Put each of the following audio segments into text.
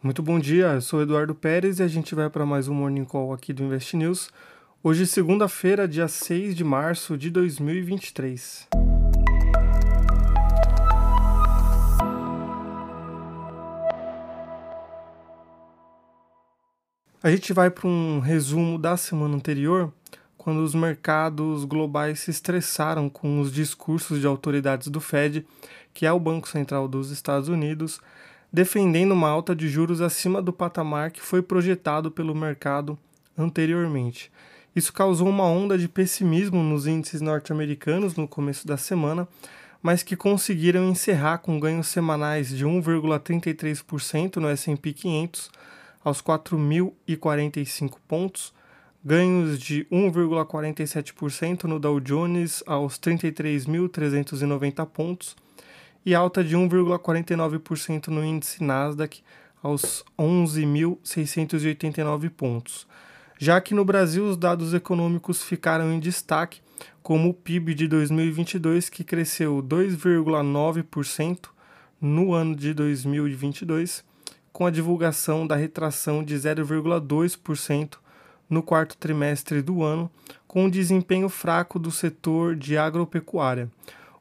Muito bom dia, eu sou Eduardo Pérez e a gente vai para mais um Morning Call aqui do Invest News. Hoje, segunda-feira, dia 6 de março de 2023. A gente vai para um resumo da semana anterior, quando os mercados globais se estressaram com os discursos de autoridades do Fed, que é o Banco Central dos Estados Unidos, defendendo uma alta de juros acima do patamar que foi projetado pelo mercado anteriormente. Isso causou uma onda de pessimismo nos índices norte-americanos no começo da semana, mas que conseguiram encerrar com ganhos semanais de 1,33% no S&P 500 aos 4.045 pontos, ganhos de 1,47% no Dow Jones aos 33.390 pontos e alta de 1,49% no índice Nasdaq aos 11.689 pontos. Já que no Brasil os dados econômicos ficaram em destaque, como o PIB de 2022 que cresceu 2,9% no ano de 2022, com a divulgação da retração de 0,2% no quarto trimestre do ano, com um desempenho fraco do setor de agropecuária.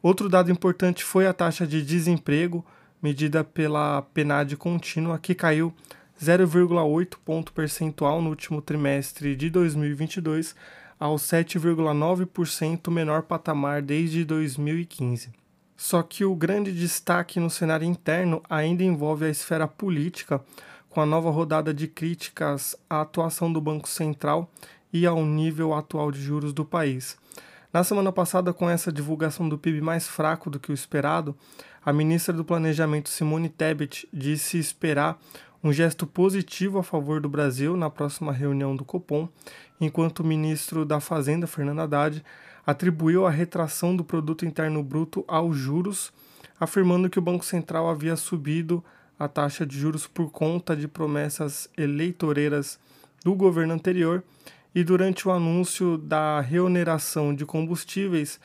Outro dado importante foi a taxa de desemprego, medida pela PNAD contínua, que caiu 0,8 ponto percentual no último trimestre de 2022 ao 7,9% menor patamar desde 2015. Só que o grande destaque no cenário interno ainda envolve a esfera política, com a nova rodada de críticas à atuação do Banco Central e ao nível atual de juros do país. Na semana passada, com essa divulgação do PIB mais fraco do que o esperado, a ministra do Planejamento Simone Tebet disse esperar um gesto positivo a favor do Brasil na próxima reunião do Copom, enquanto o ministro da Fazenda, Fernando Haddad, atribuiu a retração do produto interno bruto aos juros, afirmando que o Banco Central havia subido a taxa de juros por conta de promessas eleitoreiras do governo anterior e durante o anúncio da reoneração de combustíveis,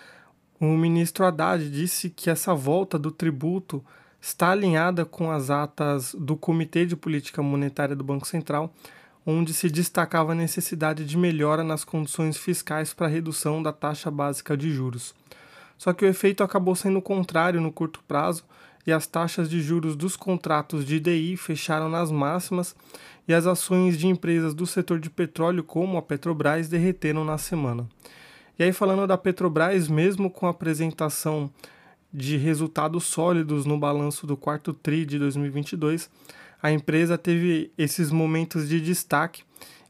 o ministro Haddad disse que essa volta do tributo está alinhada com as atas do Comitê de Política Monetária do Banco Central, onde se destacava a necessidade de melhora nas condições fiscais para redução da taxa básica de juros. Só que o efeito acabou sendo contrário no curto prazo e as taxas de juros dos contratos de DI fecharam nas máximas e as ações de empresas do setor de petróleo, como a Petrobras, derreteram na semana. E aí, falando da Petrobras, mesmo com a apresentação de resultados sólidos no balanço do quarto TRI de 2022, a empresa teve esses momentos de destaque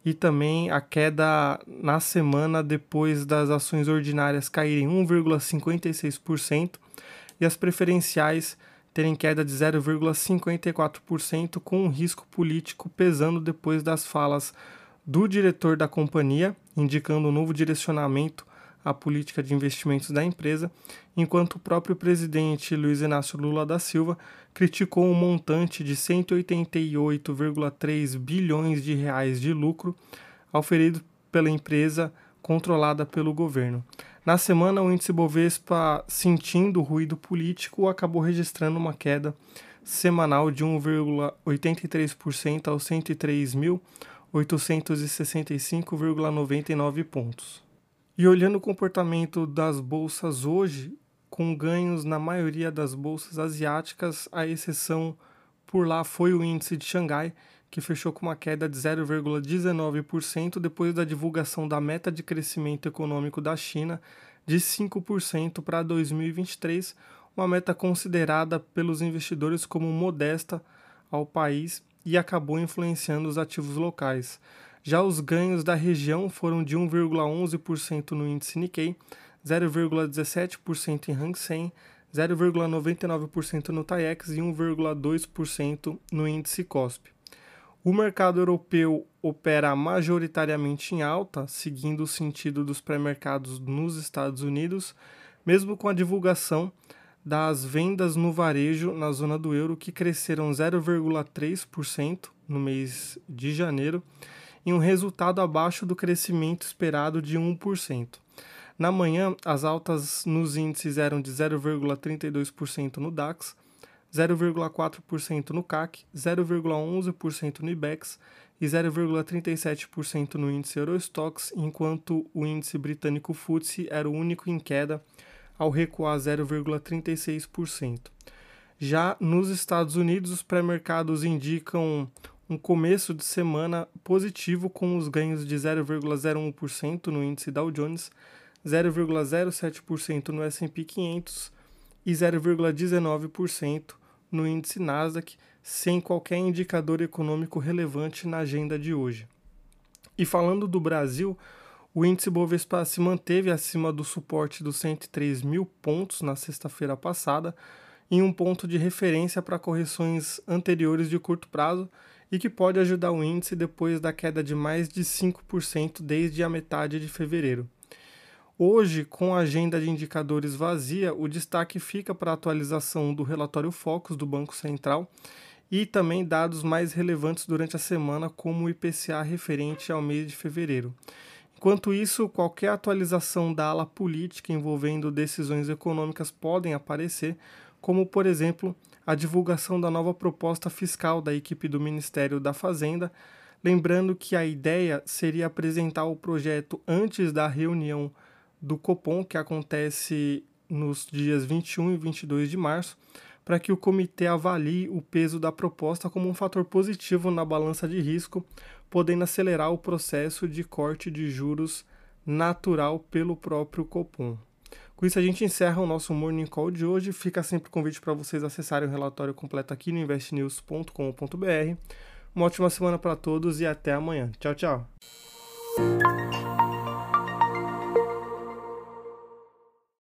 e também a queda na semana depois das ações ordinárias caírem 1,56% e as preferenciais terem queda de 0,54%, com um risco político pesando depois das falas do diretor da companhia, indicando um novo direcionamento à política de investimentos da empresa, enquanto o próprio presidente Luiz Inácio Lula da Silva criticou um montante de 188,3 bilhões de reais de lucro auferido pela empresa controlada pelo governo. Na semana, o índice Bovespa, sentindo o ruído político, acabou registrando uma queda semanal de 1,83% aos 103.865,99 pontos. E olhando o comportamento das bolsas hoje, com ganhos na maioria das bolsas asiáticas, a exceção por lá foi o índice de Xangai, que fechou com uma queda de 0,19% depois da divulgação da meta de crescimento econômico da China de 5% para 2023, uma meta considerada pelos investidores como modesta ao país e acabou influenciando os ativos locais. Já os ganhos da região foram de 1,11% no índice Nikkei, 0,17% em Hang Seng, 0,99% no TAIEX e 1,2% no índice COSP. O mercado europeu opera majoritariamente em alta, seguindo o sentido dos pré-mercados nos Estados Unidos, mesmo com a divulgação das vendas no varejo na zona do euro, que cresceram 0,3% no mês de janeiro, em um resultado abaixo do crescimento esperado de 1%. Na manhã, as altas nos índices eram de 0,32% no DAX, 0,4% no CAC, 0,11% no IBEX e 0,37% no índice Eurostox, enquanto o índice britânico FTSE era o único em queda, ao recuar 0,36%. Já nos Estados Unidos, os pré-mercados indicam um começo de semana positivo com os ganhos de 0,01% no índice Dow Jones, 0,07% no S&P 500 e 0,19% no índice Nasdaq, sem qualquer indicador econômico relevante na agenda de hoje. E falando do Brasil, o índice Bovespa se manteve acima do suporte dos 103 mil pontos na sexta-feira passada, em um ponto de referência para correções anteriores de curto prazo e que pode ajudar o índice depois da queda de mais de 5% desde a metade de fevereiro. Hoje, com a agenda de indicadores vazia, o destaque fica para a atualização do relatório Focus do Banco Central e também dados mais relevantes durante a semana, como o IPCA referente ao mês de fevereiro. Enquanto isso, qualquer atualização da ala política envolvendo decisões econômicas podem aparecer, como por exemplo a divulgação da nova proposta fiscal da equipe do Ministério da Fazenda, lembrando que a ideia seria apresentar o projeto antes da reunião do Copom, que acontece nos dias 21 e 22 de março, para que o comitê avalie o peso da proposta como um fator positivo na balança de risco, podendo acelerar o processo de corte de juros natural pelo próprio Copom. Com isso, a gente encerra o nosso Morning Call de hoje. Fica sempre o convite para vocês acessarem o relatório completo aqui no investnews.com.br. Uma ótima semana para todos e até amanhã. Tchau, tchau.